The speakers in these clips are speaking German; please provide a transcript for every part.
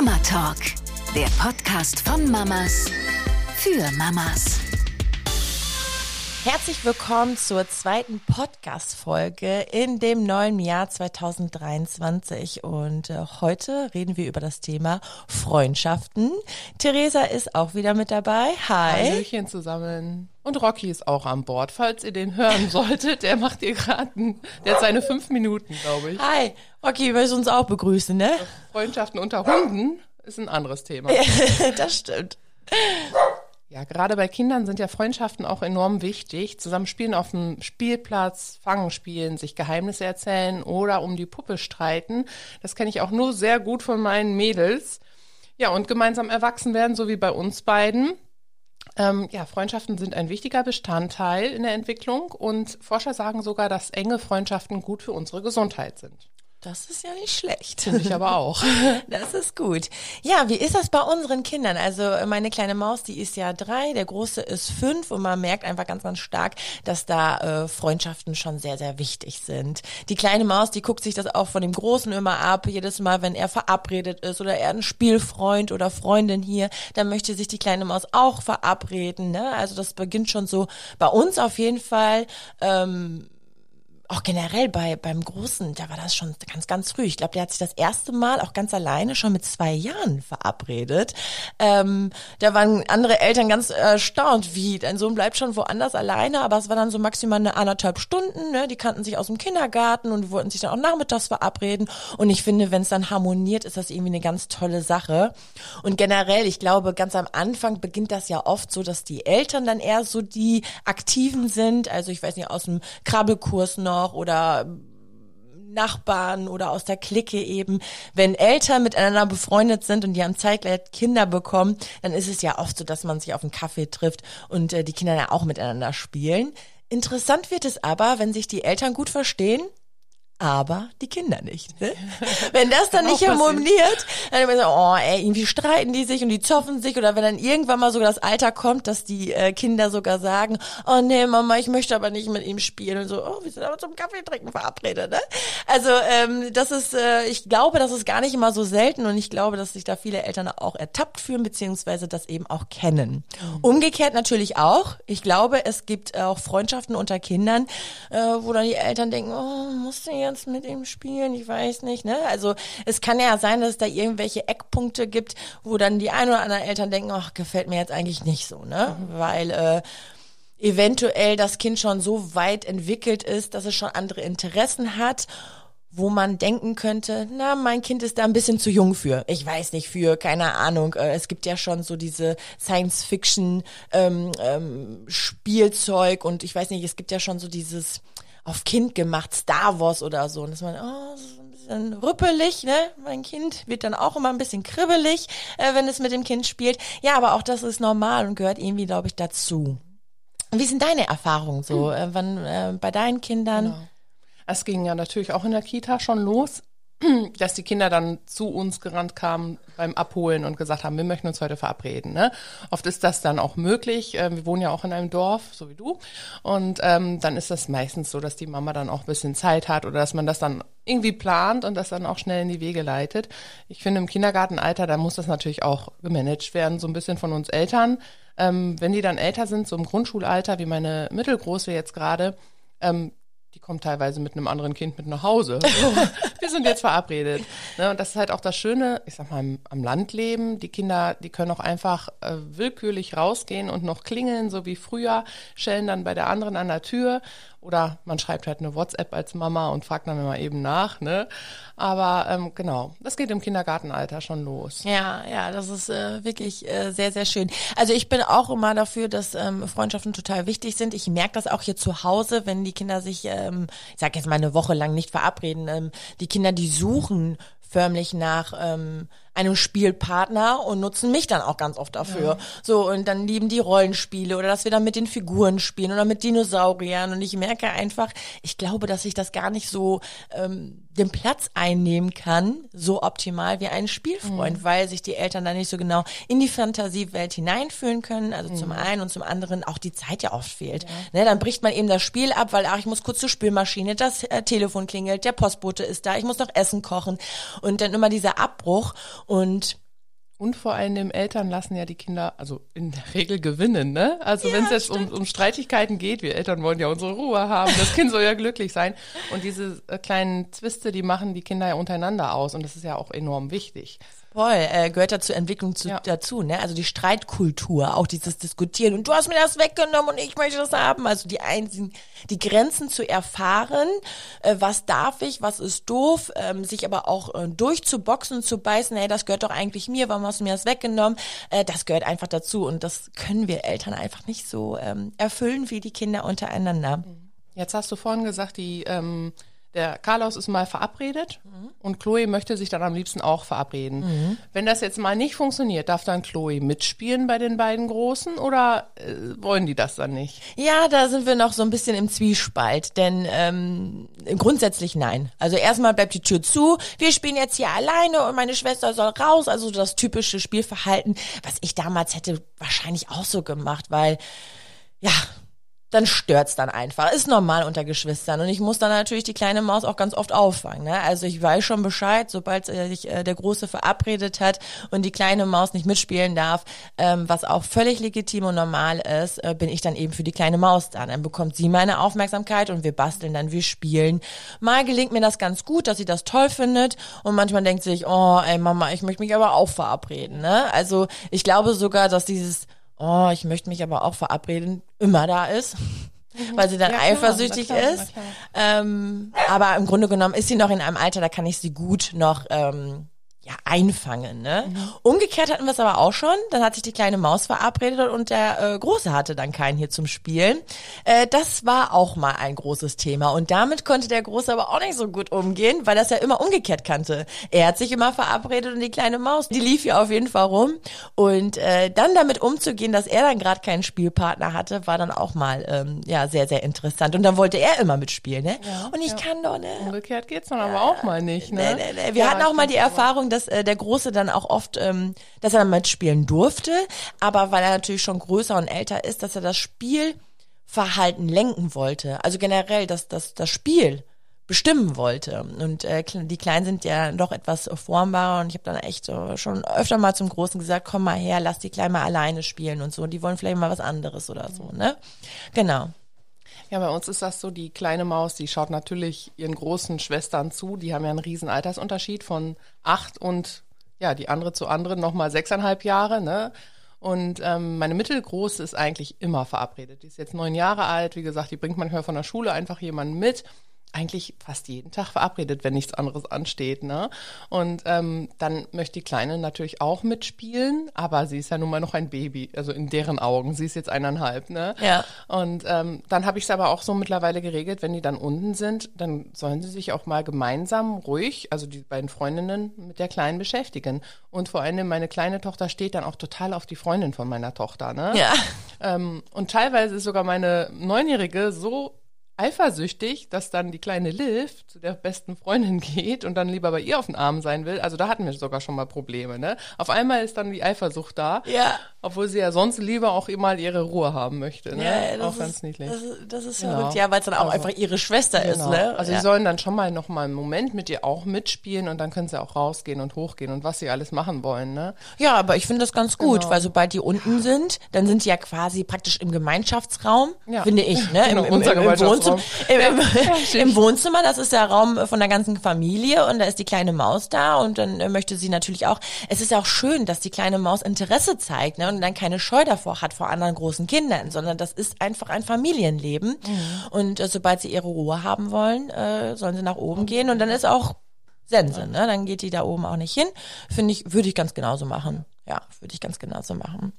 Mama Talk, der Podcast von Mamas für Mamas. Herzlich willkommen zur zweiten Podcast-Folge in dem neuen Jahr 2023. Und äh, heute reden wir über das Thema Freundschaften. Theresa ist auch wieder mit dabei. Hi. Hallöchen zusammen. Und Rocky ist auch an Bord. Falls ihr den hören solltet, der macht ihr gerade, der hat seine fünf Minuten, glaube ich. Hi. Rocky, willst du uns auch begrüßen, ne? Freundschaften unter Hunden ist ein anderes Thema. das stimmt. Ja, gerade bei Kindern sind ja Freundschaften auch enorm wichtig. Zusammen spielen auf dem Spielplatz, Fangen spielen, sich Geheimnisse erzählen oder um die Puppe streiten. Das kenne ich auch nur sehr gut von meinen Mädels. Ja, und gemeinsam erwachsen werden, so wie bei uns beiden. Ähm, ja, Freundschaften sind ein wichtiger Bestandteil in der Entwicklung und Forscher sagen sogar, dass enge Freundschaften gut für unsere Gesundheit sind. Das ist ja nicht schlecht. Finde ich aber auch. Das ist gut. Ja, wie ist das bei unseren Kindern? Also meine kleine Maus, die ist ja drei, der große ist fünf und man merkt einfach ganz, ganz stark, dass da äh, Freundschaften schon sehr, sehr wichtig sind. Die kleine Maus, die guckt sich das auch von dem Großen immer ab. Jedes Mal, wenn er verabredet ist oder er ein Spielfreund oder Freundin hier, dann möchte sich die kleine Maus auch verabreden. Ne? Also das beginnt schon so bei uns auf jeden Fall. Ähm, auch generell bei beim Großen, da war das schon ganz, ganz früh. Ich glaube, der hat sich das erste Mal auch ganz alleine schon mit zwei Jahren verabredet. Ähm, da waren andere Eltern ganz erstaunt, wie dein Sohn bleibt schon woanders alleine, aber es war dann so maximal eine anderthalb Stunden. Ne? Die kannten sich aus dem Kindergarten und wollten sich dann auch nachmittags verabreden. Und ich finde, wenn es dann harmoniert, ist das irgendwie eine ganz tolle Sache. Und generell, ich glaube, ganz am Anfang beginnt das ja oft so, dass die Eltern dann eher so die Aktiven sind. Also ich weiß nicht, aus dem Krabbelkurs noch noch oder Nachbarn oder aus der Clique eben, wenn Eltern miteinander befreundet sind und die haben zeitgleich Kinder bekommen, dann ist es ja oft so, dass man sich auf einen Kaffee trifft und äh, die Kinder ja auch miteinander spielen. Interessant wird es aber, wenn sich die Eltern gut verstehen aber die Kinder nicht. Ne? Wenn das dann nicht harmoniert, dann immer so, oh, ey, irgendwie streiten die sich und die zoffen sich oder wenn dann irgendwann mal sogar das Alter kommt, dass die äh, Kinder sogar sagen, oh nee, Mama, ich möchte aber nicht mit ihm spielen und so, oh, wir sind aber zum Kaffee trinken verabredet. Ne? Also ähm, das ist, äh, ich glaube, das ist gar nicht immer so selten und ich glaube, dass sich da viele Eltern auch ertappt fühlen beziehungsweise das eben auch kennen. Mhm. Umgekehrt natürlich auch. Ich glaube, es gibt auch Freundschaften unter Kindern, äh, wo dann die Eltern denken, oh, musst du jetzt mit ihm spielen? Ich weiß nicht. Ne? Also es kann ja sein, dass es da irgendwelche Eckpunkte gibt, wo dann die ein oder anderen Eltern denken, ach, gefällt mir jetzt eigentlich nicht so, ne? Mhm. Weil äh, eventuell das Kind schon so weit entwickelt ist, dass es schon andere Interessen hat wo man denken könnte, na, mein Kind ist da ein bisschen zu jung für. Ich weiß nicht, für, keine Ahnung. Äh, es gibt ja schon so diese Science-Fiction ähm, ähm, und ich weiß nicht, es gibt ja schon so dieses auf Kind gemacht, Star Wars oder so. Und dass man, oh, das ist ein bisschen rüppelig, ne? Mein Kind wird dann auch immer ein bisschen kribbelig, äh, wenn es mit dem Kind spielt. Ja, aber auch das ist normal und gehört irgendwie, glaube ich, dazu. Wie sind deine Erfahrungen so? Hm. Äh, wann äh, bei deinen Kindern? Genau. Es ging ja natürlich auch in der Kita schon los. dass die Kinder dann zu uns gerannt kamen beim Abholen und gesagt haben, wir möchten uns heute verabreden. Ne? Oft ist das dann auch möglich. Ähm, wir wohnen ja auch in einem Dorf, so wie du. Und ähm, dann ist das meistens so, dass die Mama dann auch ein bisschen Zeit hat oder dass man das dann irgendwie plant und das dann auch schnell in die Wege leitet. Ich finde, im Kindergartenalter, da muss das natürlich auch gemanagt werden, so ein bisschen von uns Eltern. Ähm, wenn die dann älter sind, so im Grundschulalter, wie meine Mittelgroße jetzt gerade, ähm, die kommt teilweise mit einem anderen Kind mit nach Hause. So, wir sind jetzt verabredet. Ne, und das ist halt auch das Schöne, ich sag mal, am, am Land leben. Die Kinder, die können auch einfach äh, willkürlich rausgehen und noch klingeln, so wie früher, schellen dann bei der anderen an der Tür oder man schreibt halt eine WhatsApp als Mama und fragt dann mal eben nach. Ne? Aber ähm, genau, das geht im Kindergartenalter schon los. Ja, ja, das ist äh, wirklich äh, sehr, sehr schön. Also ich bin auch immer dafür, dass ähm, Freundschaften total wichtig sind. Ich merke das auch hier zu Hause, wenn die Kinder sich, ähm, ich sag jetzt mal eine Woche lang nicht verabreden. Ähm, die Kinder, die suchen förmlich nach ähm, einem Spielpartner und nutzen mich dann auch ganz oft dafür. Ja. So, und dann lieben die Rollenspiele oder dass wir dann mit den Figuren spielen oder mit Dinosauriern. Und ich merke einfach, ich glaube, dass ich das gar nicht so ähm, den Platz einnehmen kann, so optimal wie ein Spielfreund, mhm. weil sich die Eltern dann nicht so genau in die Fantasiewelt hineinfühlen können. Also mhm. zum einen und zum anderen auch die Zeit ja oft fehlt. Ja. Ne, dann bricht man eben das Spiel ab, weil ach, ich muss kurz zur Spülmaschine, das äh, Telefon klingelt, der Postbote ist da, ich muss noch Essen kochen und dann immer dieser Abbruch und Und vor allem Eltern lassen ja die Kinder, also in der Regel gewinnen, ne? Also wenn es jetzt um, um Streitigkeiten geht, wir Eltern wollen ja unsere Ruhe haben, das Kind soll ja glücklich sein. Und diese äh, kleinen Zwiste, die machen die Kinder ja untereinander aus und das ist ja auch enorm wichtig. Voll, äh, gehört ja zur Entwicklung zu, Ja. dazu, ne? Also die Streitkultur, auch dieses Diskutieren und du hast mir das weggenommen und ich möchte das haben. Also die einzigen, die Grenzen zu erfahren, äh, was darf ich, was ist doof, ähm, sich aber auch äh, durchzuboxen, zu beißen, hey, das gehört doch eigentlich mir, warum hast du mir das weggenommen? Äh, das gehört einfach dazu und das können wir Eltern einfach nicht so ähm, erfüllen wie die Kinder untereinander. Jetzt hast du vorhin gesagt, die, ähm, der Carlos ist mal verabredet und Chloe möchte sich dann am liebsten auch verabreden. Wenn das jetzt mal nicht funktioniert, darf dann Chloe mitspielen bei den beiden Großen oder äh, wollen die das dann nicht? Ja, da sind wir noch so ein bisschen im Zwiespalt, denn ähm, grundsätzlich nein. Also erstmal bleibt die Tür zu, wir spielen jetzt hier alleine und meine Schwester soll raus, also das typische Spielverhalten, was ich damals hätte wahrscheinlich auch so gemacht, weil ja, dann stört's dann einfach. Ist normal unter Geschwistern. Und ich muss dann natürlich die kleine Maus auch ganz oft auffangen. Ne? Also ich weiß schon Bescheid, sobald äh, sich äh, der Große verabredet hat und die kleine Maus nicht mitspielen darf, ähm, was auch völlig legitim und normal ist, äh, bin ich dann eben für die kleine Maus da. Dann bekommt sie meine Aufmerksamkeit und wir basteln dann, wir spielen. Mal gelingt mir das ganz gut, dass sie das toll findet. Und manchmal denkt sie sich, oh, ey Mama, ich möchte mich aber auch verabreden. Ne? Also ich glaube sogar, dass dieses oh, ich möchte mich aber auch verabreden, immer da ist. Weil sie dann Ja, eifersüchtig klar, ist. Ähm, aber im Grunde genommen ist sie noch in einem Alter, da kann ich sie gut noch ähm, ja, einfangen. Ne? Umgekehrt hatten wir es aber auch schon. Dann hat sich die kleine Maus verabredet und der äh, Große hatte dann keinen hier zum Spielen. Äh, das war auch mal ein großes Thema. Und damit konnte der Große aber auch nicht so gut umgehen, weil das ja immer umgekehrt kannte. Er hat sich immer verabredet und die kleine Maus, die lief hier auf jeden Fall rum. Und äh, dann damit umzugehen, dass er dann gerade keinen Spielpartner hatte, war dann auch mal ähm, ja sehr, sehr interessant. Und dann wollte er immer mitspielen. Ne? und ich kann doch, ne? Umgekehrt geht's dann aber auch mal nicht, ne? Nee, nee, nee. Wir Ja, hatten auch mal die Erfahrung, dass äh, der Große dann auch oft, ähm, dass er dann mitspielen durfte, aber weil er natürlich schon größer und älter ist, dass er das Spielverhalten lenken wollte. Also generell, dass das, das Spiel bestimmen wollte. Und äh, die Kleinen sind ja doch etwas formbarer und ich habe dann echt äh, schon öfter mal zum Großen gesagt, komm mal her, lass die Kleinen mal alleine spielen und so. Die wollen vielleicht mal was anderes oder so, ne? Genau. Ja, bei uns ist das so, die kleine Maus, die schaut natürlich ihren großen Schwestern zu. Die haben ja einen riesen Altersunterschied von acht und ja, die andere zu anderen nochmal sechseinhalb Jahre, ne? Und ähm, meine mittelgroße ist eigentlich immer verabredet. Die ist jetzt neun Jahre alt, wie gesagt, die bringt manchmal von der Schule einfach jemanden mit. Eigentlich fast jeden Tag verabredet, wenn nichts anderes ansteht, ne? Und ähm, dann möchte die Kleine natürlich auch mitspielen, aber sie ist ja nun mal noch ein Baby, also in deren Augen. Sie ist jetzt eineinhalb, ne? Ja. Und ähm, dann habe ich es aber auch so mittlerweile geregelt, wenn die dann unten sind, dann sollen sie sich auch mal gemeinsam ruhig, also die beiden Freundinnen mit der Kleinen beschäftigen. Und vor allem meine kleine Tochter steht dann auch total auf die Freundin von meiner Tochter. Ne? Ja. Ähm, und teilweise ist sogar meine Neunjährige so eifersüchtig, dass dann die kleine Liv zu der besten Freundin geht und dann lieber bei ihr auf den Arm sein will. Also da hatten wir sogar schon mal Probleme. Ne? Auf einmal ist dann die Eifersucht da, Ja. obwohl sie ja sonst lieber auch mal ihre Ruhe haben möchte. Ne? Ja, das auch ist, ganz niedlich. Das, ist- das ist Genau. verrückt, ja, weil es dann auch Also, einfach ihre Schwester ist, Genau. ne? Also ja. sie sollen dann schon mal noch mal einen Moment mit ihr auch mitspielen und dann können sie auch rausgehen und hochgehen und was sie alles machen wollen, ne? ja, aber ich finde das ganz gut, Genau. weil sobald die unten sind, dann sind die ja quasi praktisch im Gemeinschaftsraum, Ja. finde ich, ne? Genau, Im, im, unser im, im, Wohnzimmer, im, im, Ja. Im Wohnzimmer, das ist der Raum von der ganzen Familie und da ist die kleine Maus da und dann äh, möchte sie natürlich auch, es ist auch schön, dass die kleine Maus Interesse zeigt, ne? Und dann keine Scheu davor hat vor anderen großen Kindern, sondern das ist einfach ein Familienleben. Und äh, sobald sie ihre Ruhe haben wollen, äh, sollen sie nach oben gehen und dann ist auch Sense, ne? Dann geht die da oben auch nicht hin. Finde ich, würde ich ganz genauso machen. Ja, würde ich ganz genauso machen.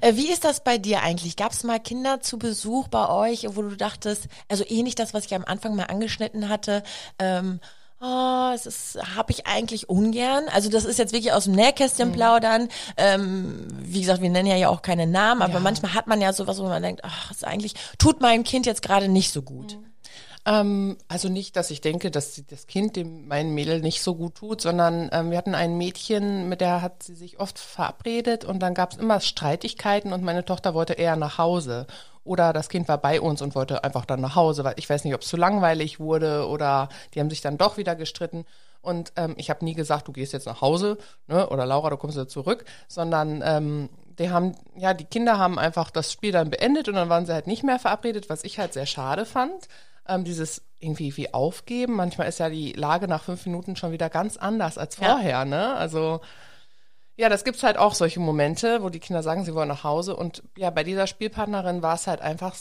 Äh, Wie ist das bei dir eigentlich? Gab es mal Kinder zu Besuch bei euch, wo du dachtest, also ähnlich das, was ich am Anfang mal angeschnitten hatte, ähm, oh, es ist, habe ich eigentlich ungern. Also das ist jetzt wirklich aus dem Nähkästchen plaudern. Ähm, wie gesagt, wir nennen ja ja auch keine Namen, aber Ja. manchmal hat man ja sowas, wo man denkt, ach, ist eigentlich, tut meinem Kind jetzt gerade nicht so gut. Ähm, also nicht, dass ich denke, dass das Kind dem mein Mädel nicht so gut tut, sondern ähm, wir hatten ein Mädchen, mit der hat sie sich oft verabredet und dann gab es immer Streitigkeiten und meine Tochter wollte eher nach Hause. Oder das Kind war bei uns und wollte einfach dann nach Hause, weil ich weiß nicht, ob es zu langweilig wurde oder die haben sich dann doch wieder gestritten. Und ähm, ich habe nie gesagt, du gehst jetzt nach Hause, ne? Oder Laura, du kommst wieder zurück, sondern ähm, die haben, ja, die Kinder haben einfach das Spiel dann beendet und dann waren sie halt nicht mehr verabredet, was ich halt sehr schade fand. Ähm, dieses irgendwie wie aufgeben. Manchmal ist ja die Lage nach fünf Minuten schon wieder ganz anders als vorher, ja. ne? Also ja, das gibt's halt auch solche Momente, wo die Kinder sagen, sie wollen nach Hause. Und ja, bei dieser Spielpartnerin war es halt einfach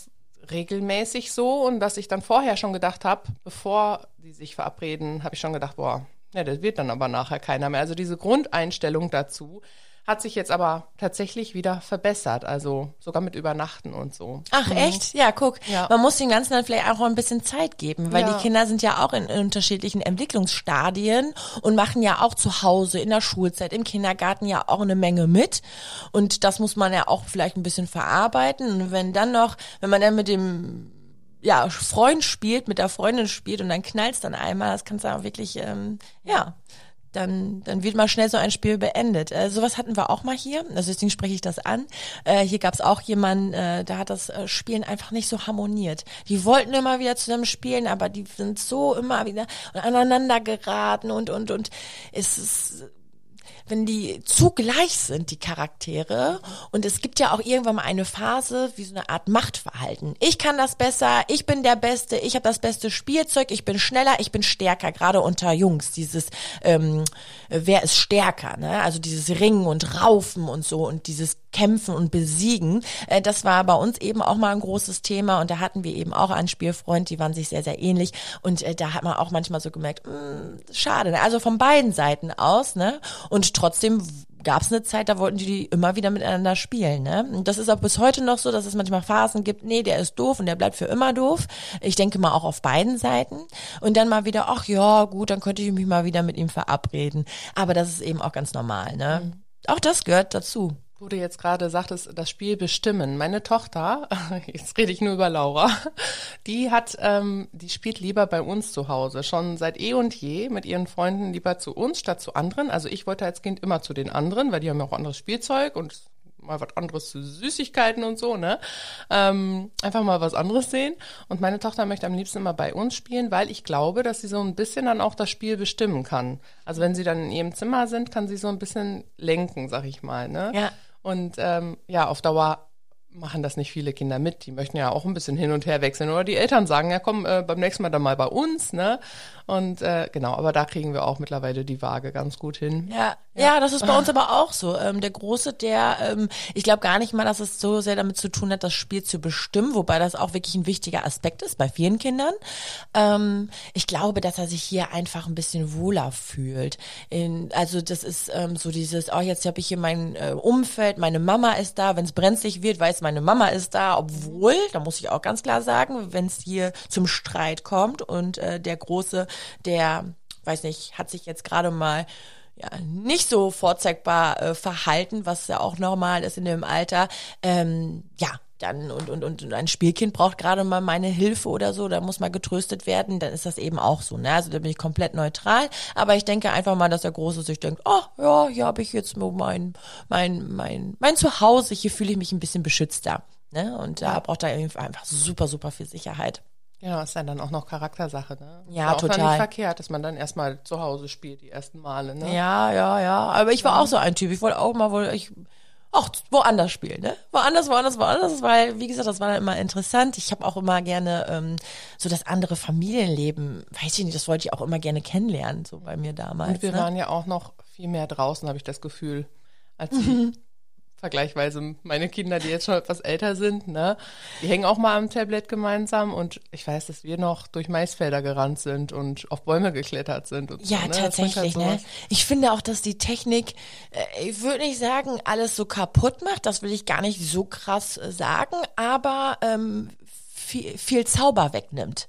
regelmäßig so und dass ich dann vorher schon gedacht habe, bevor die sich verabreden, habe ich schon gedacht, boah, ja, das wird dann aber nachher keiner mehr. Also diese Grundeinstellung dazu, hat sich jetzt aber tatsächlich wieder verbessert, also sogar mit Übernachten und so. Ach mhm. echt? Ja, guck. Ja. Man muss den Ganzen dann vielleicht auch ein bisschen Zeit geben, weil ja. die Kinder sind ja auch in unterschiedlichen Entwicklungsstadien und machen ja auch zu Hause, in der Schulzeit, im Kindergarten ja auch eine Menge mit. Und das muss man ja auch vielleicht ein bisschen verarbeiten. Und wenn dann noch, wenn man dann mit dem ja, Freund spielt, mit der Freundin spielt und dann knallst dann einmal, das kannst du auch wirklich, ähm, ja, dann, dann wird mal schnell so ein Spiel beendet. Äh, sowas hatten wir auch mal hier, also deswegen spreche ich das an. Äh, hier gab es auch jemanden, äh, da hat das äh, Spielen einfach nicht so harmoniert. Die wollten immer wieder zusammen spielen, aber die sind so immer wieder aneinander geraten und und und es ist wenn die zu gleich sind, die Charaktere. Und es gibt ja auch irgendwann mal eine Phase, wie so eine Art Machtverhalten. Ich kann das besser, ich bin der Beste, ich habe das beste Spielzeug, ich bin schneller, ich bin stärker, gerade unter Jungs. Dieses, ähm, wer ist stärker, ne? Also dieses Ringen und Raufen und so und dieses Kämpfen und Besiegen. Äh, das war bei uns eben auch mal ein großes Thema und da hatten wir eben auch einen Spielfreund, die waren sich sehr, sehr ähnlich. Und äh, da hat man auch manchmal so gemerkt, mh, hm, schade, ne? Also von beiden Seiten aus, ne? Und trotzdem gab es eine Zeit, da wollten die immer wieder miteinander spielen. Ne? Und das ist auch bis heute noch so, dass es manchmal Phasen gibt, nee, der ist doof und der bleibt für immer doof. Ich denke mal auch auf beiden Seiten. Und dann mal wieder, ach ja, gut, dann könnte ich mich mal wieder mit ihm verabreden. Aber das ist eben auch ganz normal. Ne? Mhm. Auch das gehört dazu. Wo du jetzt gerade sagtest, das Spiel bestimmen. Meine Tochter, jetzt rede ich nur über Laura, die hat, ähm, die spielt lieber bei uns zu Hause, schon seit eh und je mit ihren Freunden lieber zu uns statt zu anderen. Also ich wollte als Kind immer zu den anderen, weil die haben ja auch anderes Spielzeug und mal was anderes zu Süßigkeiten und so, ne? Ähm, einfach mal was anderes sehen. Und meine Tochter möchte am liebsten immer bei uns spielen, weil ich glaube, dass sie so ein bisschen dann auch das Spiel bestimmen kann. Also wenn sie dann in ihrem Zimmer sind, kann sie so ein bisschen lenken, sag ich mal, ne? Ja. Und ähm, ja, auf Dauer machen das nicht viele Kinder mit. Die möchten ja auch ein bisschen hin und her wechseln. Oder die Eltern sagen, ja komm, äh, beim nächsten Mal dann mal bei uns, ne? Und äh, genau, aber da kriegen wir auch mittlerweile die Waage ganz gut hin. Ja, ja, ja das ist bei uns aber auch so. Ähm, der Große, der, ähm, ich glaube gar nicht mal, dass es so sehr damit zu tun hat, das Spiel zu bestimmen, wobei das auch wirklich ein wichtiger Aspekt ist bei vielen Kindern. Ähm, ich glaube, dass er sich hier einfach ein bisschen wohler fühlt. In, also das ist ähm, so dieses, oh, jetzt habe ich hier mein äh, Umfeld, meine Mama ist da, wenn es brenzlig wird, weiß meine Mama ist da, obwohl, da muss ich auch ganz klar sagen, wenn es hier zum Streit kommt und äh, der Große der, weiß nicht, hat sich jetzt gerade mal ja, nicht so vorzeigbar äh, verhalten, was ja auch normal ist in dem Alter. Ähm, ja, dann und, und, und ein Spielkind braucht gerade mal meine Hilfe oder so, da muss mal getröstet werden, dann ist das eben auch so. Ne? Also da bin ich komplett neutral. Aber ich denke einfach mal, dass der Große sich denkt, oh ja, hier habe ich jetzt mein, mein, mein, mein Zuhause, hier fühle ich mich ein bisschen beschützter. Ne? Und da braucht er einfach super, super viel Sicherheit. Ja, ist ja dann auch noch Charaktersache, ne? Ja, auch total. nicht verkehrt, dass man dann erstmal zu Hause spielt, die ersten Male, ne? Ja, ja, ja. Aber ich war ja. auch so ein Typ. Ich wollte auch mal, wohl, ich, auch woanders spielen, ne? Woanders, woanders, woanders, weil, wie gesagt, das war dann immer interessant. Ich habe auch immer gerne ähm, so das andere Familienleben, weiß ich nicht, das wollte ich auch immer gerne kennenlernen, so bei mir damals. Und wir ne? waren ja auch noch viel mehr draußen, habe ich das Gefühl, als mhm vergleichsweise meine Kinder, die jetzt schon etwas älter sind, ne, die hängen auch mal am Tablet gemeinsam und ich weiß, dass wir noch durch Maisfelder gerannt sind und auf Bäume geklettert sind. Und ja, so, ne? tatsächlich. Halt ne? Ich finde auch, dass die Technik, äh, ich würde nicht sagen, alles so kaputt macht, das will ich gar nicht so krass äh, sagen, aber ähm, viel, viel Zauber wegnimmt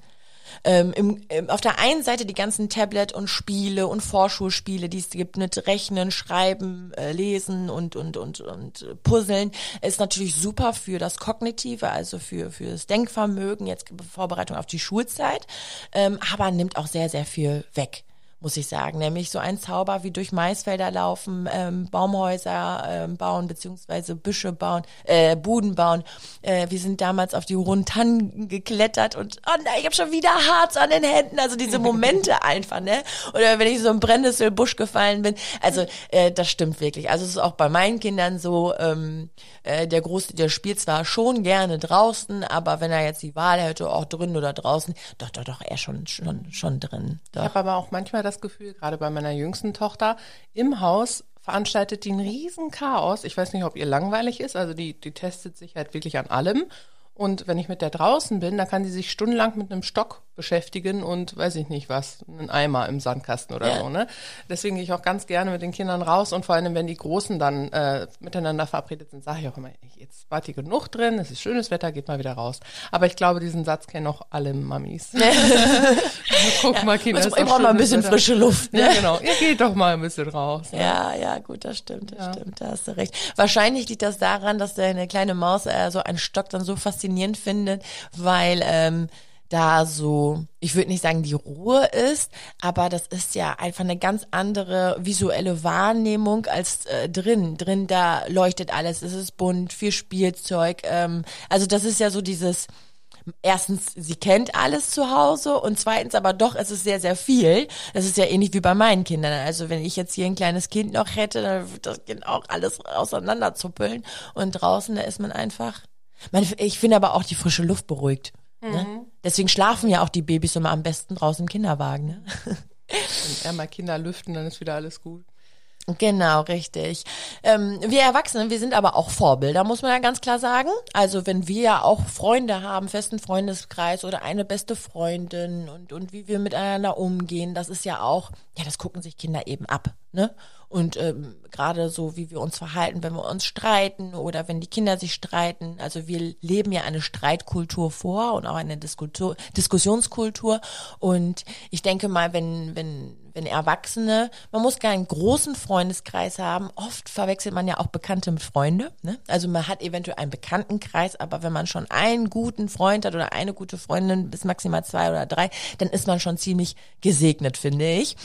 ähm, im, im, auf der einen Seite die ganzen Tablet und Spiele und Vorschulspiele, die es gibt mit Rechnen, Schreiben, äh, Lesen und, und, und, und Puzzeln, ist natürlich super für das Kognitive, also für, für das Denkvermögen, jetzt Vorbereitung auf die Schulzeit, ähm, aber nimmt auch sehr, sehr viel weg muss ich sagen. Nämlich so ein Zauber wie durch Maisfelder laufen, ähm, Baumhäuser ähm, bauen, beziehungsweise Büsche bauen, äh, Buden bauen. Äh, wir sind damals auf die hohen Tannen geklettert und oh nein, ich habe schon wieder Harz an den Händen. Also diese Momente einfach, ne? Oder wenn ich so im Brennnesselbusch gefallen bin. Also äh, das stimmt wirklich. Also es ist auch bei meinen Kindern so, ähm, äh, der Große, der spielt zwar schon gerne draußen, aber wenn er jetzt die Wahl hätte, auch drin oder draußen, doch, doch, doch, er schon, schon, schon drin. Doch. Ich habe aber auch manchmal das Gefühl, gerade bei meiner jüngsten Tochter, im Haus veranstaltet die ein riesen Chaos. Ich weiß nicht, ob ihr langweilig ist, also die, die testet sich halt wirklich an allem. Und wenn ich mit der draußen bin, dann kann die sich stundenlang mit einem Stock beschäftigen und weiß ich nicht was, einen Eimer im Sandkasten oder Ja. so. Ne? Deswegen gehe ich auch ganz gerne mit den Kindern raus und vor allem, wenn die Großen dann äh, miteinander verabredet sind, sage ich auch immer, jetzt wart ihr genug drin, es ist schönes Wetter, geht mal wieder raus. Aber ich glaube, diesen Satz kennen auch alle Mamis. Guck mal, Kinder, Ich brauche mal ein bisschen Wetter. frische Luft. Ne? Ja, genau. Ihr geht doch mal ein bisschen raus. Ne? Ja, ja, gut, das stimmt, das stimmt, da hast du recht. Wahrscheinlich liegt das daran, dass deine kleine Maus äh, so einen Stock dann so faszinierend findet, weil ähm, da so, ich würde nicht sagen, die Ruhe ist, aber das ist ja einfach eine ganz andere visuelle Wahrnehmung als äh, drin. Drin, da leuchtet alles, es ist bunt, viel Spielzeug. Ähm, also das ist ja so dieses, erstens, sie kennt alles zu Hause und zweitens aber doch, es ist sehr, sehr viel. Das ist ja ähnlich wie bei meinen Kindern. Also wenn ich jetzt hier ein kleines Kind noch hätte, dann würde das Kind auch alles auseinanderzuppeln. Und draußen, da ist man einfach. Ich finde aber auch die frische Luft beruhigt. Ne? Deswegen schlafen ja auch die Babys immer am besten draußen im Kinderwagen. Ne? Wenn eher mal Kinder lüften, dann ist wieder alles gut. Genau, richtig. Ähm, wir Erwachsene, wir sind aber auch Vorbilder, muss man ja ganz klar sagen. Also wenn wir ja auch Freunde haben, festen Freundeskreis oder eine beste Freundin und, und wie wir miteinander umgehen, das ist ja auch, ja, das gucken sich Kinder eben ab. Ne? Und ähm, gerade so, wie wir uns verhalten, wenn wir uns streiten oder wenn die Kinder sich streiten. Also wir leben ja eine Streitkultur vor und auch eine Diskultur, Diskussionskultur. Und ich denke mal, wenn, wenn, wenn Erwachsene, man muss keinen großen Freundeskreis haben. Oft verwechselt man ja auch Bekannte mit Freunde. Ne? Also man hat eventuell einen Bekanntenkreis, aber wenn man schon einen guten Freund hat oder eine gute Freundin, bis maximal zwei oder drei, dann ist man schon ziemlich gesegnet, finde ich.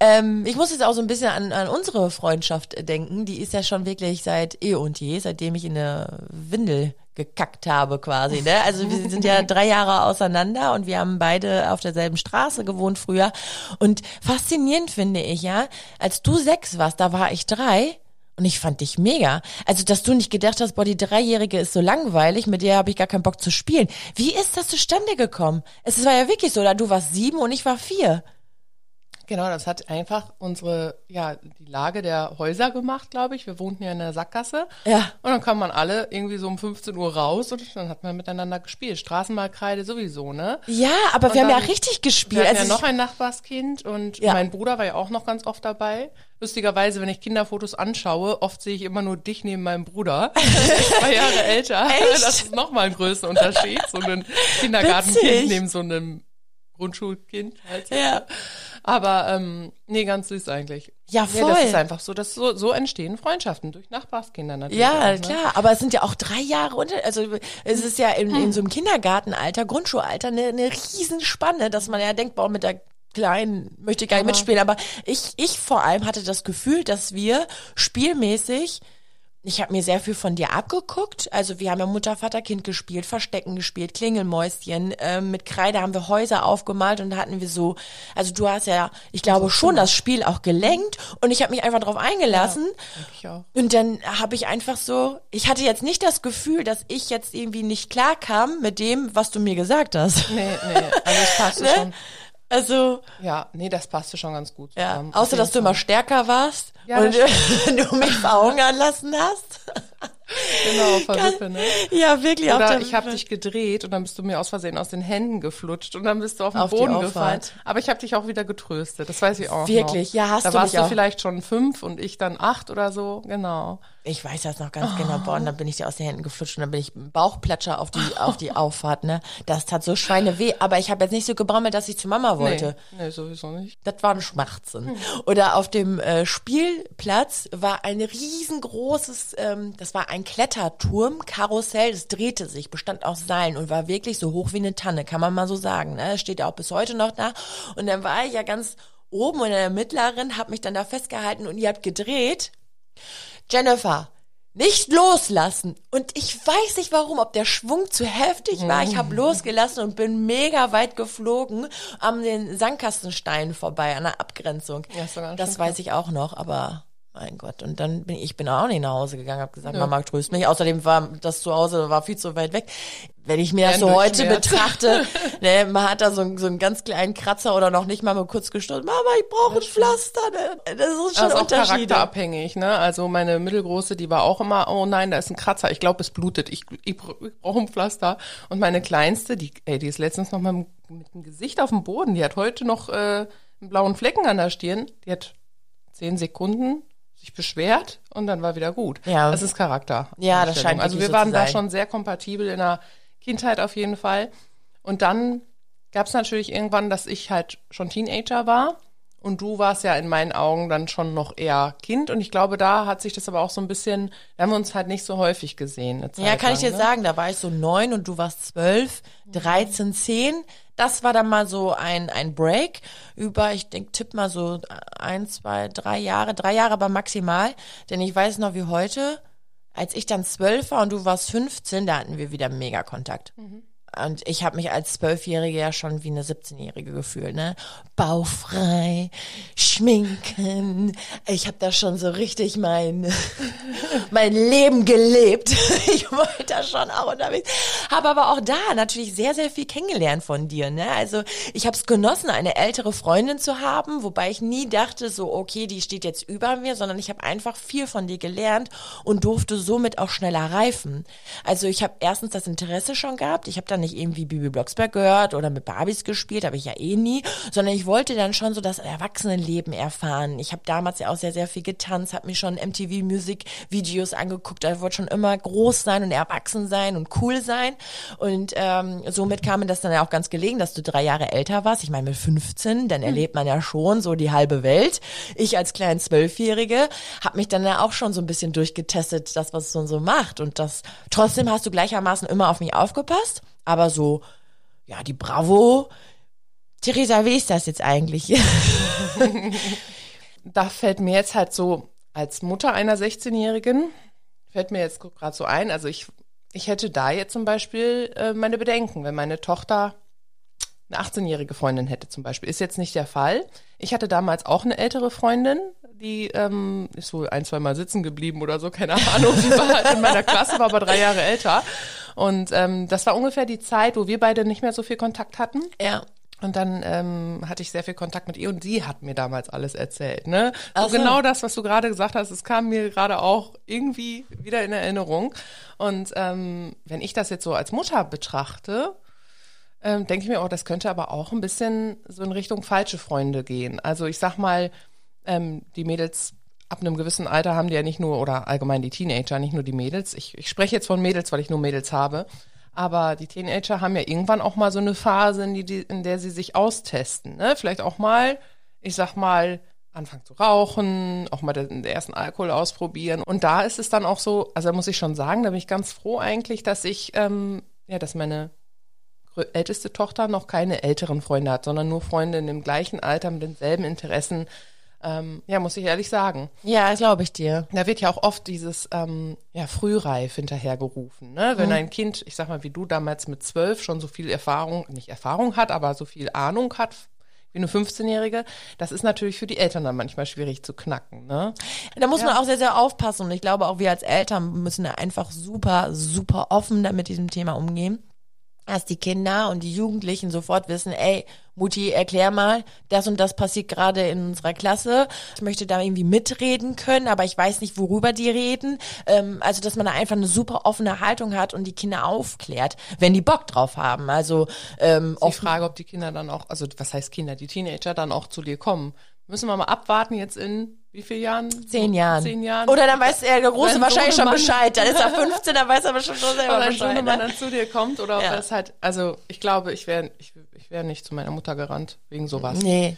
Ähm, ich muss jetzt auch so ein bisschen an, an unsere Freundschaft denken. Die ist ja schon wirklich seit eh und je, seitdem ich in eine Windel gekackt habe quasi. Ne? Also wir sind ja drei Jahre auseinander und wir haben beide auf derselben Straße gewohnt früher. Und faszinierend finde ich ja, als du sechs warst, da war ich drei. Und ich fand dich mega. Also, dass du nicht gedacht hast, boah, die Dreijährige ist so langweilig, mit der habe ich gar keinen Bock zu spielen. Wie ist das zustande gekommen? Es war ja wirklich so, da du warst sieben und ich war vier. Genau, das hat einfach unsere, ja, die Lage der Häuser gemacht, glaube ich. Wir wohnten ja in der Sackgasse. Ja. Und dann kam man alle irgendwie so um 15 Uhr raus und dann hat man miteinander gespielt. Straßenmalkreide sowieso, ne? Ja, aber wir Und haben ja richtig Wir gespielt. hatten ja Also noch ich- ein Nachbarskind und Ja. mein Bruder war ja auch noch ganz oft dabei. Lustigerweise, wenn ich Kinderfotos anschaue, oft sehe ich immer nur dich neben meinem Bruder. Zwei Jahre älter. Echt? Das ist nochmal ein Größenunterschied. So ein Kindergartenkind neben so einem Grundschulkind. Halt. Ja. Aber ähm, nee, ganz süß eigentlich. Ja, voll. das ist einfach so, dass so, so entstehen Freundschaften durch Nachbarskinder natürlich. Ja, auch, ne? klar, aber es sind ja auch drei Jahre unter, also es ist ja in, in so einem Kindergartenalter, Grundschulalter eine, eine Riesenspanne, dass man ja denkt, boah, mit der Kleinen möchte ich gar nicht mitspielen, aber ich, ich vor allem hatte das Gefühl, dass wir spielmäßig ich habe mir sehr viel von dir abgeguckt. Also wir haben ja Mutter, Vater, Kind gespielt, Verstecken gespielt, Klingelmäuschen. Ähm, mit Kreide haben wir Häuser aufgemalt und da hatten wir so, also du hast ja, ich glaube schon das Spiel auch gelenkt und ich habe mich einfach darauf eingelassen. Auch. Und dann habe ich einfach so, ich hatte jetzt nicht das Gefühl, dass ich jetzt irgendwie nicht klar kam mit dem, was du mir gesagt hast. Nee, nee, also es passte Ne? schon. Also, Ja, nee, das passte schon ganz gut ja, zusammen. außer dass du immer stärker warst Ja, und das du mich verhungern lassen hast. Genau, auf der Wippe, ne? Ja, wirklich. auf Oder der ich habe dich gedreht und dann bist du mir aus Versehen aus den Händen geflutscht und dann bist du auf den Auf Boden gefallen. Aber ich habe dich auch wieder getröstet, das weiß ich auch Wirklich? noch. Ja, hast da du warst mich du auch. vielleicht schon fünf und ich dann acht oder so, genau. Ich weiß das noch ganz genau. Boah, und dann bin ich dir aus den Händen geflutscht und dann bin ich Bauchplatscher auf die, auf die Auffahrt, ne? Das tat so Schweineweh. Aber ich habe jetzt nicht so gebrammelt, dass ich zu Mama wollte. Nee, nee, sowieso nicht. Das waren Schmerzen. Oder auf dem äh, Spielplatz war ein riesengroßes, ähm, das war ein Kletterturm, Karussell, das drehte sich, bestand aus Seilen und war wirklich so hoch wie eine Tanne, kann man mal so sagen. Ne? Steht ja auch bis heute noch da. Und dann war ich ja ganz oben und in der mittleren, hab mich dann da festgehalten und ihr habt gedreht. Jennifer, nicht loslassen. Und ich weiß nicht warum, ob der Schwung zu heftig war. Ich habe losgelassen und bin mega weit geflogen am den Sandkastensteinen vorbei, an der Abgrenzung. Ja, das weiß ich auch noch, aber mein Gott. Und dann bin ich, bin auch nicht nach Hause gegangen, habe gesagt, Mama tröst mich. Außerdem war das zu Hause war viel zu weit weg. Wenn ich mir das so heute Fernbildschmerz. betrachte, ne, man hat da so, einen- so einen ganz kleinen Kratzer oder noch nicht mal mal kurz gestoßen. Mama, ich brauche ein Pflaster. Ne? Das ist schon Das ist auch charakterabhängig, ne? Also meine mittelgroße, die war auch immer, oh nein, da ist ein Kratzer, ich glaube, es blutet, ich, ich, ich brauche ein Pflaster. Und meine kleinste, die, ey, die ist letztens noch mal mit, mit dem Gesicht auf dem Boden, die hat heute noch äh, einen blauen Flecken an der Stirn, die hat zehn Sekunden sich beschwert und dann war wieder gut. Ja. Das ist Charakter. Ja, das scheint Also wir so waren da schon sehr kompatibel in der Kindheit auf jeden Fall. Und dann gab es natürlich irgendwann, dass ich halt schon Teenager war. Und du warst ja in meinen Augen dann schon noch eher Kind. Und ich glaube, da hat sich das aber auch so ein bisschen, da haben wir uns halt nicht so häufig gesehen. Ja, kann ich dir lang, ne? sagen, da war ich so neun und du warst zwölf, dreizehn, zehn. Das war dann mal so ein, ein Break über, ich denk, tipp mal so ein, zwei, drei Jahre, drei Jahre aber maximal. Denn ich weiß noch wie heute, als ich dann zwölf war und du warst 15, da hatten wir wieder mega Kontakt. Und ich habe mich als Zwölfjährige ja schon wie eine 17-Jährige gefühlt, ne? Baufrei, schminken. Ich habe da schon so richtig mein mein Leben gelebt. Ich wollte da schon auch unterwegs. Habe aber auch da natürlich sehr, sehr viel kennengelernt von dir. Ne? Also ich habe es genossen, eine ältere Freundin zu haben, wobei ich nie dachte, so okay, die steht jetzt über mir, sondern ich habe einfach viel von dir gelernt und durfte somit auch schneller reifen. Also ich habe erstens das Interesse schon gehabt. Ich habe dann nicht irgendwie Bibi Blocksberg gehört oder mit Barbies gespielt, habe ich ja eh nie, sondern ich wollte dann schon so das Erwachsenenleben erfahren. Ich habe damals ja auch sehr, sehr viel getanzt, habe mir schon MTV Music Videos angeguckt. Da wollte schon immer groß sein und erwachsen sein und cool sein. Und ähm, somit kam mir das dann ja auch ganz gelegen, dass du drei Jahre älter warst. Ich meine, mit 15, dann erlebt man ja schon so die halbe Welt. Ich als kleine Zwölfjährige habe mich dann ja auch schon so ein bisschen durchgetestet, das, was es so macht. Und das trotzdem hast du gleichermaßen immer auf mich aufgepasst. Aber so, ja, die Bravo. Theresa, wie ist das jetzt eigentlich? da fällt mir jetzt halt so als Mutter einer 16-Jährigen, fällt mir jetzt gerade so ein, also ich, ich hätte da jetzt zum Beispiel äh, meine Bedenken, wenn meine Tochter eine 18-jährige Freundin hätte zum Beispiel. Ist jetzt nicht der Fall. Ich hatte damals auch eine ältere Freundin, die ähm, ist wohl ein, zwei Mal sitzen geblieben oder so, keine Ahnung. Die war halt in meiner Klasse, war aber drei Jahre älter. Und ähm, das war ungefähr die Zeit, wo wir beide nicht mehr so viel Kontakt hatten. ja. Und dann ähm, hatte ich sehr viel Kontakt mit ihr und sie hat mir damals alles erzählt. Ne? So so. genau das, was du gerade gesagt hast, es kam mir gerade auch irgendwie wieder in Erinnerung. Und ähm, wenn ich das jetzt so als Mutter betrachte, ähm, denke ich mir, oh, das könnte aber auch ein bisschen so in Richtung falsche Freunde gehen. Also ich sag mal, ähm, die Mädels ab einem gewissen Alter haben die ja nicht nur, oder allgemein die Teenager, nicht nur die Mädels. Ich, ich spreche jetzt von Mädels, weil ich nur Mädels habe. Aber die Teenager haben ja irgendwann auch mal so eine Phase, in, die, in der sie sich austesten. Ne? Vielleicht auch mal, ich sag mal, anfangen zu rauchen, auch mal den, ersten Alkohol ausprobieren. Und da ist es dann auch so, also da muss ich schon sagen, da bin ich ganz froh eigentlich, dass ich, ähm, ja, dass meine älteste Tochter noch keine älteren Freunde hat, sondern nur Freunde in dem gleichen Alter mit denselben Interessen. Ähm, ja, muss ich ehrlich sagen. Ja, glaube ich dir. Da wird ja auch oft dieses ähm, ja, Frühreif hinterhergerufen. Ne? Wenn ein Kind, ich sag mal, wie du damals mit zwölf schon so viel Erfahrung, nicht Erfahrung hat, aber so viel Ahnung hat wie eine 15-Jährige, das ist natürlich für die Eltern dann manchmal schwierig zu knacken. Ne? Da muss man auch sehr, sehr aufpassen. Und ich glaube, auch wir als Eltern müssen da einfach super, super offen mit diesem Thema umgehen. Dass die Kinder und die Jugendlichen sofort wissen, ey, Mutti, erklär mal, das und das passiert gerade in unserer Klasse. Ich möchte da irgendwie mitreden können, aber ich weiß nicht, worüber die reden. Ähm, also, dass man da einfach eine super offene Haltung hat und die Kinder aufklärt, wenn die Bock drauf haben. Also, ähm, Die Frage, ob die Kinder dann auch, also was heißt Kinder, die Teenager dann auch zu dir kommen. Müssen wir mal abwarten jetzt in wie vielen Jahren? zehn Jahren. Zehn Jahren. Oder dann weiß er, der Große Sein wahrscheinlich schon. Bescheid. Dann ist er 15, dann weiß er bestimmt schon ob selber Bescheid. Sohnemann Ne? dann zu dir kommt oder ob Ja. das halt, also ich glaube, ich wäre ich, ich wär nicht zu meiner Mutter gerannt wegen sowas. Nee.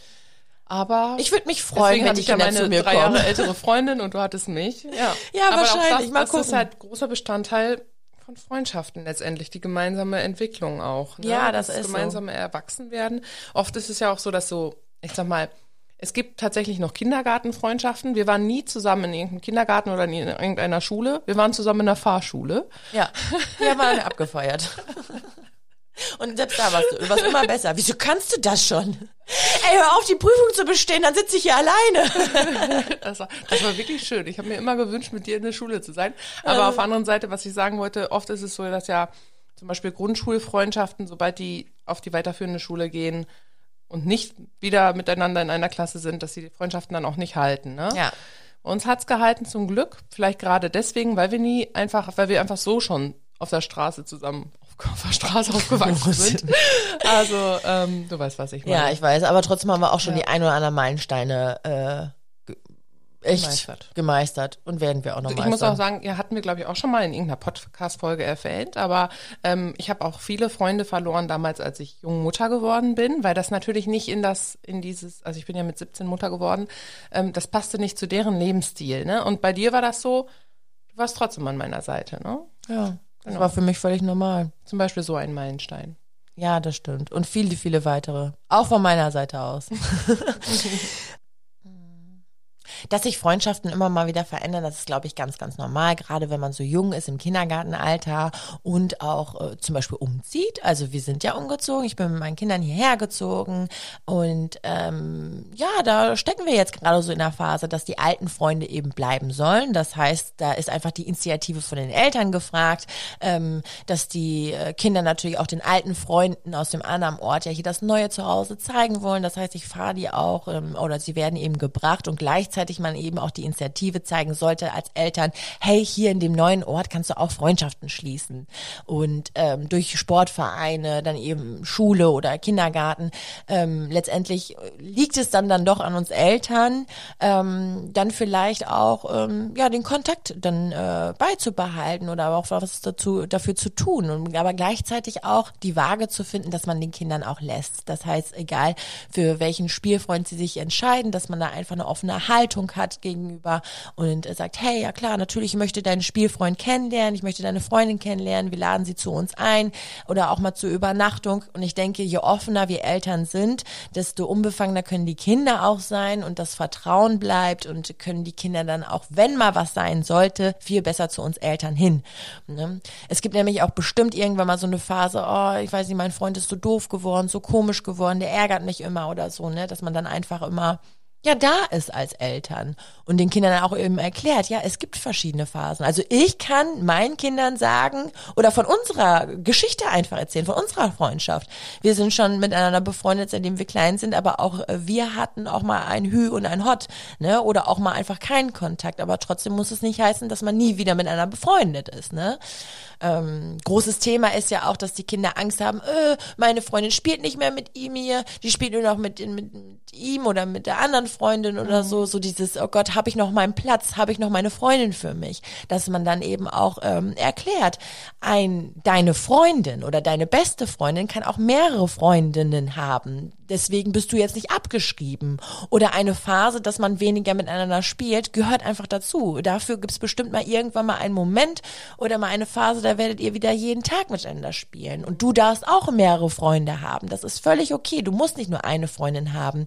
Aber Ich würde mich freuen, wenn ich ja meine zu mir drei kommen. Jahre ältere Freundin und du hattest mich. Ja, Ja, Aber wahrscheinlich. Auch das, Mal das ist halt großer Bestandteil von Freundschaften letztendlich, die gemeinsame Entwicklung auch. Ne? Ja, das ist so. gemeinsame Erwachsenwerden. Oft ist es ja auch so, dass so, ich sag mal, Es gibt tatsächlich noch Kindergartenfreundschaften. Wir waren nie zusammen in irgendeinem Kindergarten oder in irgendeiner Schule. Wir waren zusammen in der Fahrschule. Ja, wir haben alle abgefeuert. Und selbst da warst du, warst immer besser. Wieso kannst du das schon? Ey, hör auf, die Prüfung zu bestehen, dann sitze ich hier alleine. Das war, das war wirklich schön. Ich habe mir immer gewünscht, mit dir in der Schule zu sein. Aber auf der anderen Seite, was ich sagen wollte, oft ist es so, dass ja zum Beispiel Grundschulfreundschaften, sobald die auf die weiterführende Schule gehen und nicht wieder miteinander in einer Klasse sind, dass sie die Freundschaften dann auch nicht halten. Ne? Ja. Uns hat's gehalten zum Glück, vielleicht gerade deswegen, weil wir nie einfach, weil wir einfach so schon auf der Straße zusammen auf der Straße aufgewachsen sind. Also, ähm, du weißt, was ich meine. Ja, ich weiß, aber trotzdem haben wir auch schon Ja. die ein oder anderen Meilensteine äh, echt Gemeistert. gemeistert. und werden wir auch noch Ich meistern. muss auch sagen, ja, hatten wir, glaube ich, auch schon mal in irgendeiner Podcast-Folge erwähnt, aber ähm, ich habe auch viele Freunde verloren damals, als ich junge Mutter geworden bin, weil das natürlich nicht in das, in dieses, also ich bin ja mit 17 Mutter geworden, ähm, das passte nicht zu deren Lebensstil, ne? Und bei dir war das so, du warst trotzdem an meiner Seite, ne? ja, das Genau. war für mich völlig normal. Zum Beispiel so ein Meilenstein. Ja, das stimmt. Und viele, viele weitere. Auch von meiner Seite aus. Dass sich Freundschaften immer mal wieder verändern, das ist, glaube ich, ganz, ganz normal, gerade wenn man so jung ist im Kindergartenalter und auch äh, zum Beispiel umzieht. Also wir sind ja umgezogen, ich bin mit meinen Kindern hierher gezogen und ähm, ja, da stecken wir jetzt gerade so in der Phase, dass die alten Freunde eben bleiben sollen. Das heißt, da ist einfach die Initiative von den Eltern gefragt, ähm, dass die äh, Kinder natürlich auch den alten Freunden aus dem anderen Ort ja hier das neue Zuhause zeigen wollen. Das heißt, ich fahre die auch ähm, oder sie werden eben gebracht und gleichzeitig man eben auch die Initiative zeigen sollte als Eltern, hey, hier in dem neuen Ort kannst du auch Freundschaften schließen. Und ähm, durch Sportvereine, dann eben Schule oder Kindergarten, ähm, letztendlich liegt es dann dann doch an uns Eltern, ähm, dann vielleicht auch ähm, ja den Kontakt dann äh, beizubehalten oder auch was dazu dafür zu tun und aber gleichzeitig auch die Waage zu finden, dass man den Kindern auch lässt. Das heißt, egal für welchen Spielfreund sie sich entscheiden, dass man da einfach eine offene Haltung hat gegenüber und sagt, hey, ja klar, natürlich ich möchte deinen Spielfreund kennenlernen, ich möchte deine Freundin kennenlernen, wir laden sie zu uns ein oder auch mal zur Übernachtung. Und ich denke, je offener wir Eltern sind, desto unbefangener können die Kinder auch sein und das Vertrauen bleibt und können die Kinder dann auch, wenn mal was sein sollte, viel besser zu uns Eltern hin. Ne? Es gibt nämlich auch bestimmt irgendwann mal so eine Phase, oh, ich weiß nicht, mein Freund ist so doof geworden, so komisch geworden, der ärgert mich immer oder so, ne, dass man dann einfach immer ja da ist als Eltern und den Kindern auch eben erklärt, ja, es gibt verschiedene Phasen. Also ich kann meinen Kindern sagen oder von unserer Geschichte einfach erzählen, von unserer Freundschaft. Wir sind schon miteinander befreundet, seitdem wir klein sind, aber auch äh, wir hatten auch mal ein Hü und ein Hot, ne, oder auch mal einfach keinen Kontakt, aber trotzdem muss es nicht heißen, dass man nie wieder miteinander befreundet ist, ne? Ähm, großes Thema ist ja auch, dass die Kinder Angst haben, äh, meine Freundin spielt nicht mehr mit ihm hier, die spielt nur noch mit, mit, mit ihm oder mit der anderen Freundin oder so, so dieses, oh Gott, habe ich noch meinen Platz, habe ich noch meine Freundin für mich, dass man dann eben auch ähm, erklärt, ein deine Freundin oder deine beste Freundin kann auch mehrere Freundinnen haben, deswegen bist du jetzt nicht abgeschrieben oder eine Phase, dass man weniger miteinander spielt, gehört einfach dazu. Dafür gibt's bestimmt mal irgendwann mal einen Moment oder mal eine Phase, da werdet ihr wieder jeden Tag miteinander spielen und du darfst auch mehrere Freunde haben. Das ist völlig okay. Du musst nicht nur eine Freundin haben.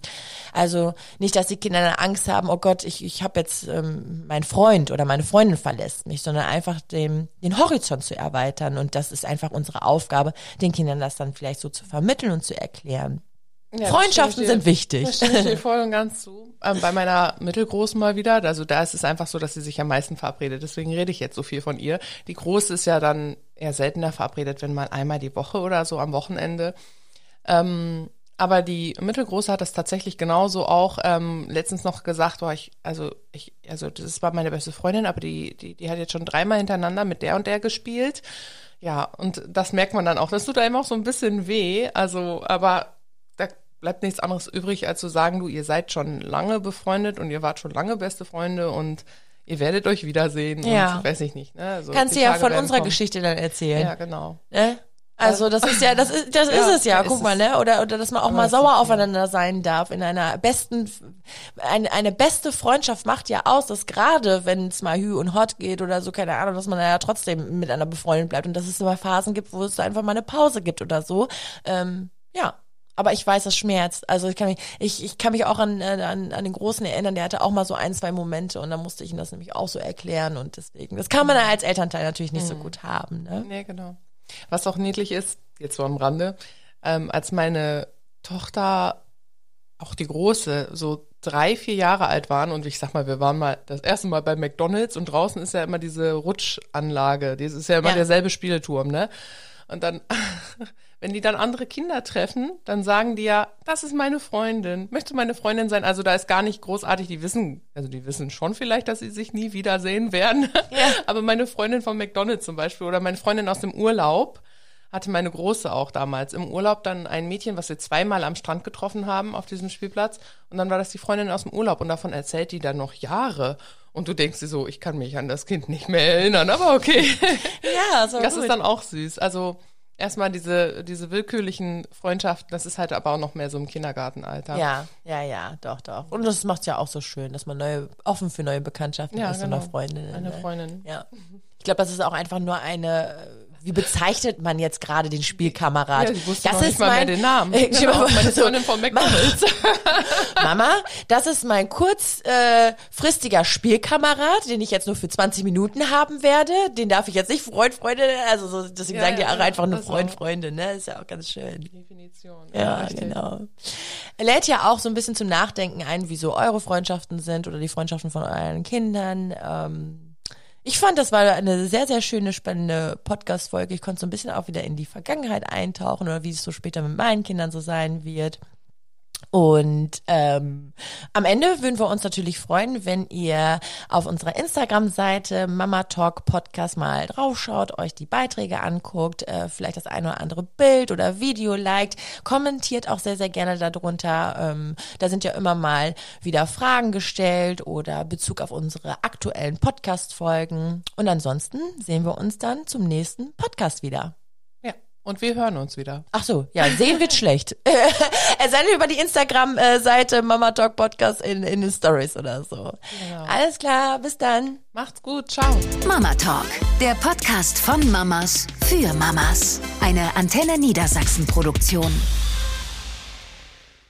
Also nicht, dass die Kinder dann Angst haben, oh Gott, ich, ich habe jetzt ähm, mein Freund oder meine Freundin verlässt mich, sondern einfach den, den Horizont zu erweitern. Und das ist einfach unsere Aufgabe, den Kindern das dann vielleicht so zu vermitteln und zu erklären. Ja, Freundschaften sind wichtig. Das stimme ich dir voll und ganz zu. Ähm, bei meiner Mittelgroßen mal wieder, also da ist es einfach so, dass sie sich am meisten verabredet. Deswegen rede ich jetzt so viel von ihr. Die Große ist ja dann eher seltener verabredet, wenn mal einmal die Woche oder so am Wochenende. Ähm, aber die Mittelgroße hat das tatsächlich genauso auch ähm, letztens noch gesagt, boah, ich, also ich, also das war meine beste Freundin, aber die, die, die hat jetzt schon dreimal hintereinander mit der und der gespielt. Ja, und das merkt man dann auch. Das tut einem auch so ein bisschen weh. Also, aber da bleibt nichts anderes übrig, als zu sagen, du, ihr seid schon lange befreundet und ihr wart schon lange beste Freunde und ihr werdet euch wiedersehen. Ja. Und weiß ich nicht. Ne? Also Kannst du ja von unserer kommen. Geschichte dann erzählen. Ja, genau. Ne? Also das ist ja, das ist, das Ja, ist es ja. Guck mal, ne? Oder oder dass man auch mal sauer aufeinander sein darf in einer besten, eine, eine beste Freundschaft macht ja aus, dass gerade wenn es mal Hü und Hot geht oder so, keine Ahnung, dass man ja trotzdem miteinander befreundet bleibt und dass es immer Phasen gibt, wo es einfach mal eine Pause gibt oder so. Ähm, ja. Aber ich weiß, es schmerzt. Also ich kann mich, ich, ich kann mich auch an, äh, an, an den Großen erinnern, der hatte auch mal so ein, zwei Momente und dann musste ich ihm das nämlich auch so erklären und deswegen, das kann man als Elternteil natürlich nicht so gut haben. Ne? Nee, genau. Was auch niedlich ist, jetzt so am Rande, ähm, als meine Tochter, auch die Große, so drei, vier Jahre alt waren und ich sag mal, wir waren mal das erste Mal bei McDonalds und draußen ist ja immer diese Rutschanlage, das ist ja immer Ja. derselbe Spielturm, ne? Und dann, wenn die dann andere Kinder treffen, dann sagen die ja, das ist meine Freundin, möchte meine Freundin sein. Also da ist gar nicht großartig, die wissen, also die wissen schon vielleicht, dass sie sich nie wiedersehen werden. Aber meine Freundin von McDonalds zum Beispiel oder meine Freundin aus dem Urlaub, hatte meine Große auch damals im Urlaub dann ein Mädchen, was wir zweimal am Strand getroffen haben auf diesem Spielplatz. Und dann war das die Freundin aus dem Urlaub und davon erzählt die dann noch Jahre. Und du denkst dir so, ich kann mich an das Kind nicht mehr erinnern, aber okay. Ja, so Das gut. ist dann auch süß. Also erstmal diese, diese willkürlichen Freundschaften, das ist halt aber auch noch mehr so im Kindergartenalter. Ja, ja, ja, doch, doch. Und das macht's ja auch so schön, dass man neue, offen für neue Bekanntschaften Ja, ist genau. und Freundinnen. Eine ne? Freundin. Ja. Ich glaube, das ist auch einfach nur eine, äh, wie bezeichnet man jetzt gerade den Spielkamerad? Ja, ich wusste das mal mehr den Namen. Äh, Genau, meine so, Freundin von McDonalds. Mama, das ist mein kurzfristiger äh, Spielkamerad, den ich jetzt nur für 20 Minuten haben werde. Den darf ich jetzt nicht Freund, Freunde, also so, deswegen Ja, sagen die ja, auch einfach nur also. Freund, Freunde, ne? Ist ja auch ganz schön. Definition. Ja, richtig. genau. Lädt ja auch so ein bisschen zum Nachdenken ein, wie so eure Freundschaften sind oder die Freundschaften von euren Kindern. Ähm, ich fand, das war eine sehr, sehr schöne, spannende Podcast-Folge. Ich konnte so ein bisschen auch wieder in die Vergangenheit eintauchen oder wie es so später mit meinen Kindern so sein wird. Und ähm, am Ende würden wir uns natürlich freuen, wenn ihr auf unserer Instagram-Seite Mama Talk Podcast mal draufschaut, euch die Beiträge anguckt, äh, vielleicht das ein oder andere Bild oder Video liked, kommentiert auch sehr, sehr gerne darunter. Ähm, da sind ja immer mal wieder Fragen gestellt oder Bezug auf unsere aktuellen Podcast-Folgen. Und ansonsten sehen wir uns dann zum nächsten Podcast wieder. Und wir hören uns wieder. Ach so, ja, sehen wird schlecht. Es sei denn über die Instagram-Seite Mama Talk Podcast in, in den Stories oder so. Alles klar, bis dann. Macht's gut. Ciao. Mama Talk, der Podcast von Mamas für Mamas. Eine Antenne Niedersachsen Produktion.